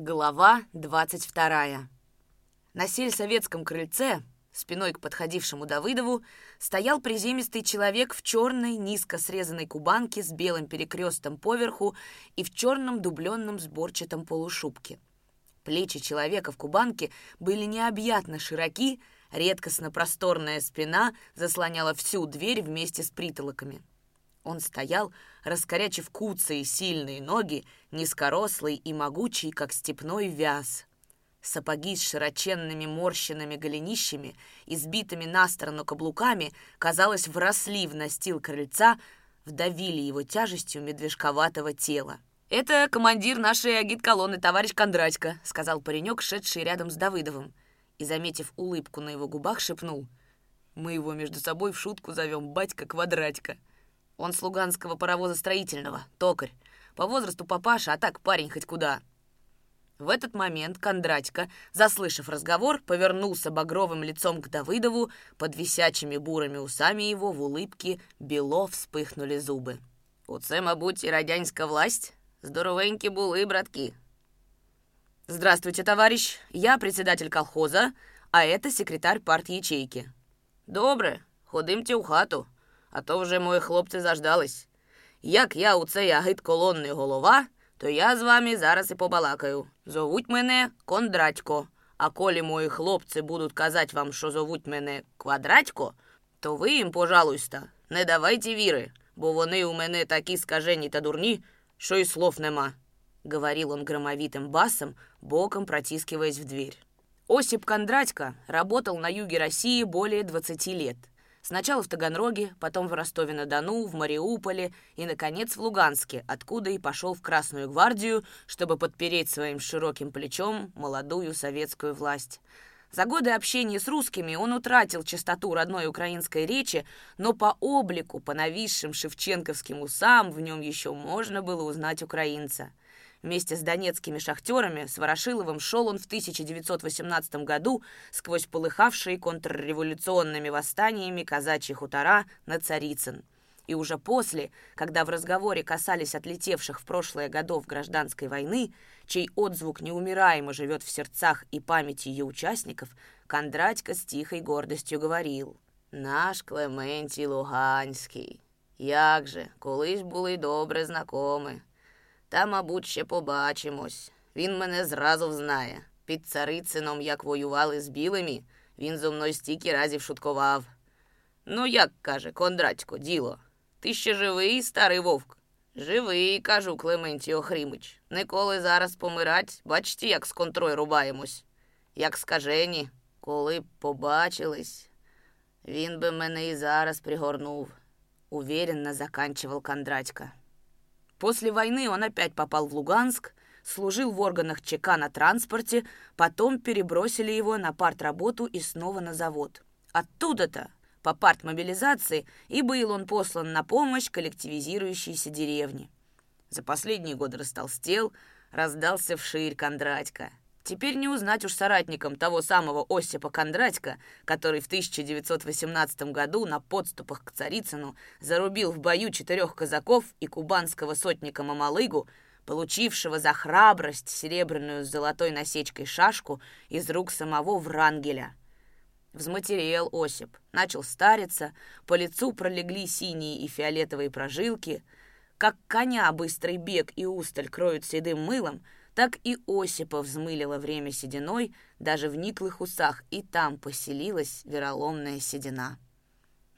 Глава 22. На сельсоветском крыльце, спиной к подходившему Давыдову, стоял приземистый человек в черной, низко срезанной кубанке с белым перекрестом поверху и в черном дубленном сборчатом полушубке. Плечи человека в кубанке были необъятно широки, редкостно просторная спина заслоняла всю дверь вместе с притолоками. Он стоял, раскорячив куцые сильные ноги, низкорослый и могучий, как степной вяз. Сапоги с широченными морщенными голенищами, избитыми на сторону каблуками, казалось, вросли в настил крыльца, вдавили его тяжестью медвежковатого тела. «Это командир нашей агит-колонны, товарищ Кондратько», — сказал паренек, шедший рядом с Давыдовым. И, заметив улыбку на его губах, шепнул. «Мы его между собой в шутку зовем батька Квадратько». Он с Луганского паровоза строительного, токарь. По возрасту папаша, а так парень хоть куда. В этот момент Кондратько, заслышав разговор, повернулся багровым лицом к Давыдову, под висячими бурыми усами его в улыбке бело вспыхнули зубы. «Оце, мабуть, і радянська власть? Здоровенькі були, братки!» «Здравствуйте, товарищ. Я председатель колхоза, а это секретарь парт-ячейки». «Добре, ходимте у хату», а то вже мої хлопці заждались. Як я у цей агит колонний голова, то я з вами зараз і побалакаю. Зовуть мене Кондратько. А колі мої хлопці будуть казати вам, що зовуть мене Квадратько, то ви їм, пожалуйста, не давайте віри, бо вони у мене такі скажені та дурні, що і слов нема», — говорил он громовитым басом, боком протискиваясь в дверь. Осип Кондратько работал на юге России более 20 лет — Сначала в Таганроге, потом в Ростове-на-Дону, в Мариуполе и, наконец, в Луганске, откуда и пошел в Красную гвардию, чтобы подпереть своим широким плечом молодую советскую власть. За годы общения с русскими он утратил чистоту родной украинской речи, но по облику, по нависшим шевченковским усам в нем еще можно было узнать украинца – Вместе с донецкими шахтерами с Ворошиловым шел он в 1918 году сквозь полыхавшие контрреволюционными восстаниями казачьи хутора на Царицын. И уже после, когда в разговоре касались отлетевших в прошлое годов гражданской войны, чей отзвук неумираемо живет в сердцах и памяти ее участников, Кондратько с тихой гордостью говорил «Наш Клементій Луганський, як же, колись були добре знакомі, та, мабуть, ще побачимось. Він мене зразу взнає. Під царицином, як воювали з білими, він зо мною стільки разів шуткував. Ну, як каже, Кондратько, діло. Ти ще живий, старий вовк? Живий, кажу Клементій Охримич. Николи зараз помирать, бачите, як з контрой рубаємось. Як скажені, коли б побачились, він би мене і зараз пригорнув, уверенно заканчивал Кондратько. После войны он опять попал в Луганск, служил в органах ЧК на транспорте, потом перебросили его на партработу и снова на завод. Оттуда-то, по партмобилизации, и был он послан на помощь коллективизирующейся деревне. За последние годы растолстел, раздался вширь Кондратько. Теперь не узнать уж соратникам того самого Осипа Кондратько, который в 1918 году на подступах к Царицыну зарубил в бою четырех казаков и кубанского сотника Мамалыгу, получившего за храбрость серебряную с золотой насечкой шашку из рук самого Врангеля. Взматерел Осип, начал стариться, по лицу пролегли синие и фиолетовые прожилки. Как коня быстрый бег и усталь кроют седым мылом — так и Осипа взмылило время сединой, даже в никлых усах, и там поселилась вероломная седина.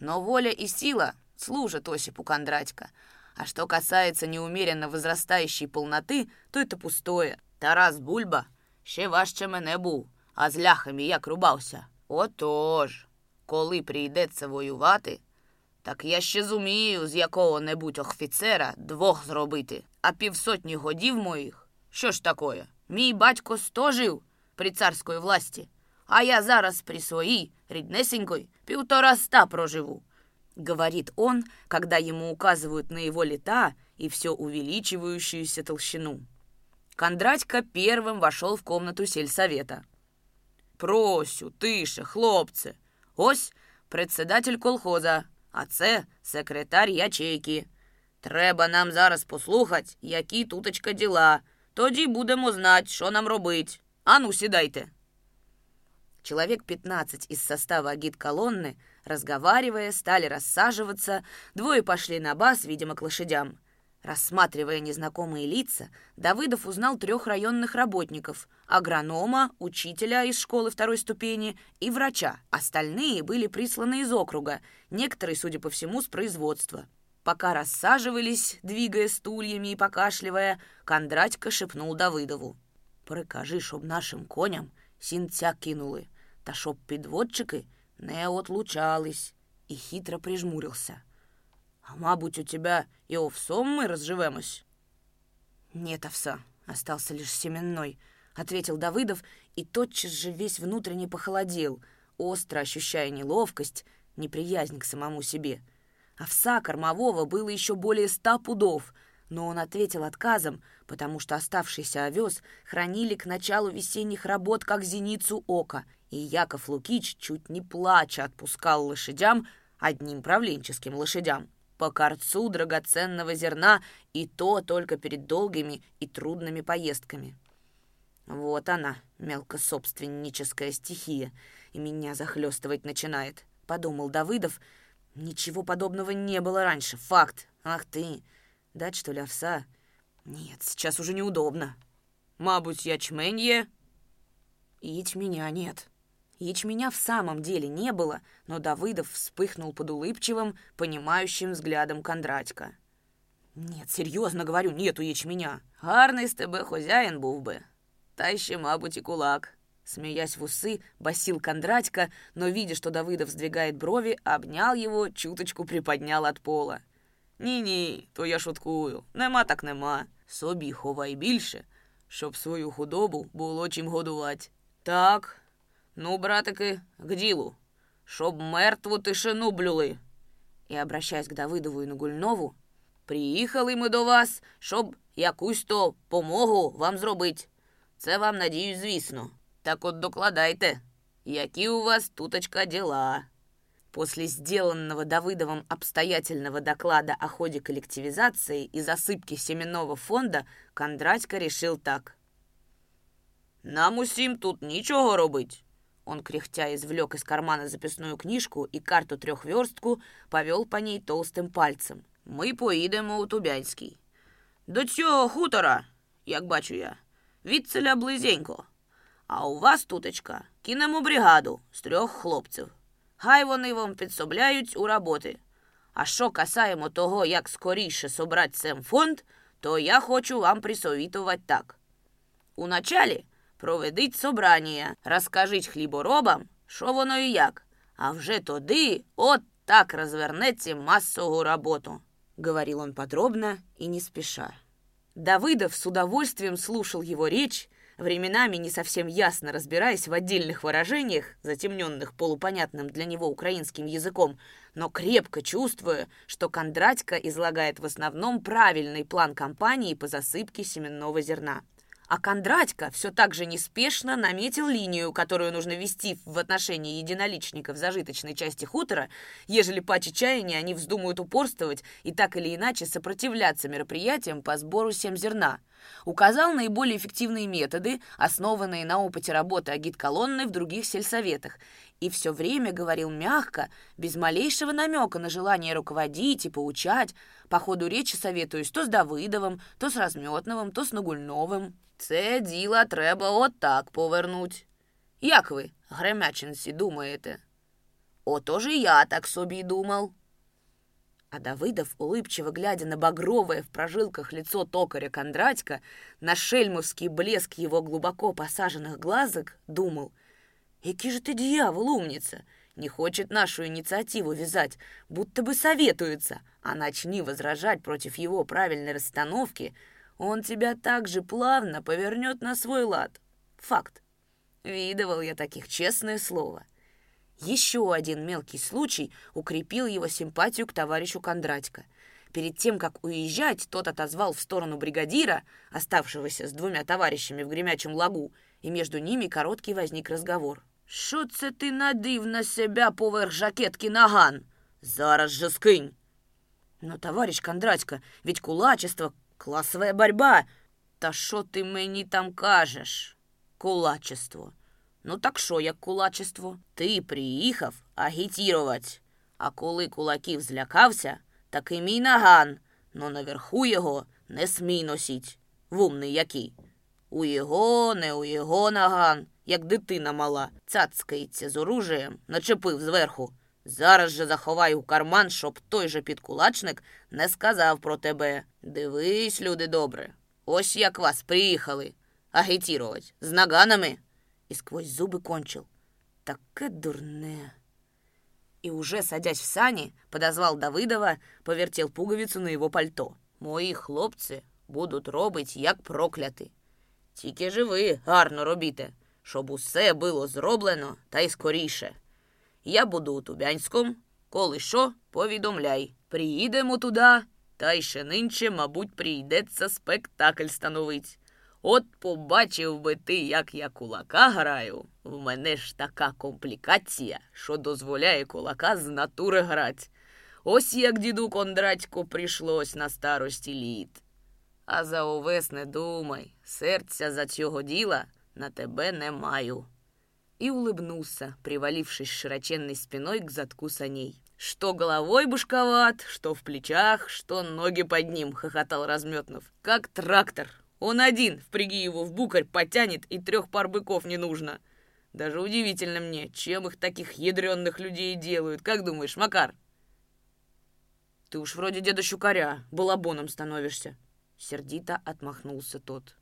Но воля и сила служат Осипу Кондратько, а что касается неумеренно возрастающей полноты, то это пустое. Тарас Бульба ще важче мене був, а з ляхами як рубався. Отож, коли прийдеться воювати, так я ще зумію з якого-небудь офіцера двох зробити, а півсотні годів моїх Що ж такое? Мій батько сто жив при царської власті, а я зараз при своей, ріднесенькой, півтора ста проживу. Говорит он, когда ему указывают на его лета и все увеличивающуюся толщину. Кондратько первым вошел в комнату сельсовета. Просю, тише, хлопце. Ось председатель колхоза, а це секретар ячейки. Треба нам зараз послухати, які туточка діла, Тоді будемо знати, що нам робить. Ану, сідайте. Человек 15 из состава агит-колонны, разговаривая, стали рассаживаться, двое пошли на бас, видимо, к лошадям. Рассматривая незнакомые лица, Давыдов узнал трех районных работников – агронома, учителя из школы второй ступени и врача. Остальные были присланы из округа, некоторые, судя по всему, с производства. Пока рассаживались, двигая стульями и покашливая, Кондратько шепнул Давыдову. «Прикажи, чтоб нашим коням сінця кинули, та щоб підводчики не отлучались». И хитро прижмурился – а мабуть, у тебя и овсом мы разживемось?» «Нет овса, остался лишь семенной», — ответил Давыдов и тотчас же весь внутренне похолодел, остро ощущая неловкость, неприязнь к самому себе. Овса кормового было еще более ста пудов, но он ответил отказом, потому что оставшийся овес хранили к началу весенних работ как зеницу ока, и Яков Лукич чуть не плача отпускал лошадям, одним правленческим лошадям по корцу драгоценного зерна, и то только перед долгими и трудными поездками. Вот она, мелкособственническая стихия, и меня захлестывать начинает, подумал Давыдов. Ничего подобного не было раньше, факт. Ах ты, дать что ли овса? Нет, сейчас уже неудобно. Мабуть, ячменье? Ячменя нет. Ячменя в самом деле не было, но Давыдов вспыхнул под улыбчивым, понимающим взглядом Кондратька. «Нет, серьезно говорю, нету ячменя. Гарний з тебе хозяїн був би. Та мабуть, и кулак». Смеясь в усы, басил Кондратька, но, видя, что Давыдов сдвигает брови, обнял его, чуточку приподнял от пола. «Ні-ні, то я шуткую. Нема так нема. Собі ховай більше, щоб свою худобу було чим годувати. Так, «Ну, братики, к ділу, щоб мертву тишину блюли». І, обращаясь к Давидову і Нагульнову, приїхали ми до вас, щоб якусь то помогу вам зробити. Це вам, надіюсь, звісно. Так от докладайте, які у вас туточка дела. После сделанного Давыдовым обстоятельного доклада о ходе коллективизации и засыпки семенного фонда Кондратько решил так. «Нам усім тут нічого робить. Он, кряхтя, извлек из кармана записную книжку и карту-трехверстку, повел по ней толстым пальцем. «Ми поїдемо у Тубянський. До цього хутора, як бачу я, відселя близенько. А у вас, туточка, кинемо бригаду з трьох хлопців. Хай вони вам підсобляють у роботи. А що касаємо того, як скоріше собрати сем фонд, то я хочу вам присовітувати так. У началі проведіть собрання, розкажіть хліборобам, що воно і як, а вже тоді от так розвернеться массовую работу», — говорил он подробно и не спеша. Давыдов с удовольствием слушал его речь, временами не совсем ясно разбираясь в отдельных выражениях, затемненных полупонятным для него украинским языком, но крепко чувствуя, что Кондратько излагает в основном правильный план кампании по засыпке семенного зерна — а Кондратько все так же неспешно наметил линию, которую нужно вести в отношении единоличников зажиточной части хутора, ежели по чаяния они вздумают упорствовать и так или иначе сопротивляться мероприятиям по сбору семзерна. Указал наиболее эффективные методы, основанные на опыте работы агит-колонны в других сельсоветах, и все время говорил мягко, без малейшего намека на желание руководить и поучать, по ходу речи советуюсь то с Давыдовым, то с Разметновым, то с Нагульновым. Це діло треба отак повернуть. Як ви, гремячинці, думаєте? Отож і я так собі думав. А Давыдов, улыбчиво глядя на багровое в прожилках лицо токаря Кондратька, на шельмовский блеск его глубоко посаженных глазок, думал, «Який же ты дьявол, умница! Не хочет нашу инициативу вязать, будто бы советуется, а начни возражать против его правильной расстановки — он тебя так же плавно повернет на свой лад. Факт. Видывал я таких, честное слово. Еще один мелкий случай укрепил его симпатию к товарищу Кондратько. Перед тем, как уезжать, тот отозвал в сторону бригадира, оставшегося с двумя товарищами в гремячем лагу, и между ними короткий возник разговор. «Що це ти надив на себя поверх жакетки наган? Зараз же скинь!» «Но, товарищ Кондратько, ведь кулачество Классовая борьба. Та що ти мені там кажеш? Кулачество. Ну так що, як кулачество? Ти приїхав агітірувати. А коли кулаків злякався, так і мій наган, но наверху його не смій носіть. Вумний який. У його, не у його наган, як дитина мала, цацкається з оружієм, начепив зверху. Зараз же заховай у карман, щоб той же підкулачник не сказав про тебе. Дивись, люди добре, ось як вас приїхали агітірувати з наганами. І сквозь зуби кончил. Таке дурне. И уже садясь в сани, подозвал Давидова, повертел пуговицу на его пальто. Мої хлопці будуть робить, як прокляти. Тільки ж ви гарно робіте, щоб усе було зроблено та й скоріше. Я буду у Тубянському, коли що, повідомляй. Приїдемо туди, та й ще нинче, мабуть, прийдеться спектакль становить. От побачив би ти, як я кулака граю. В мене ж така комплікація, що дозволяє кулака з натури грать. Ось як діду Кондратько прийшлось на старості літ. А за увесь не думай, серця за цього діла на тебе не маю. И улыбнулся, привалившись широченной спиной к задку саней. «Что головой бушковат, что в плечах, что ноги под ним», — хохотал Разметнов. «Как трактор. Он один, впряги его в букарь, потянет, и трех пар быков не нужно. Даже удивительно мне, чем их таких ядреных людей делают. Как думаешь, Макар?» «Ты уж вроде деда Щукаря, балабоном становишься», — сердито отмахнулся тот.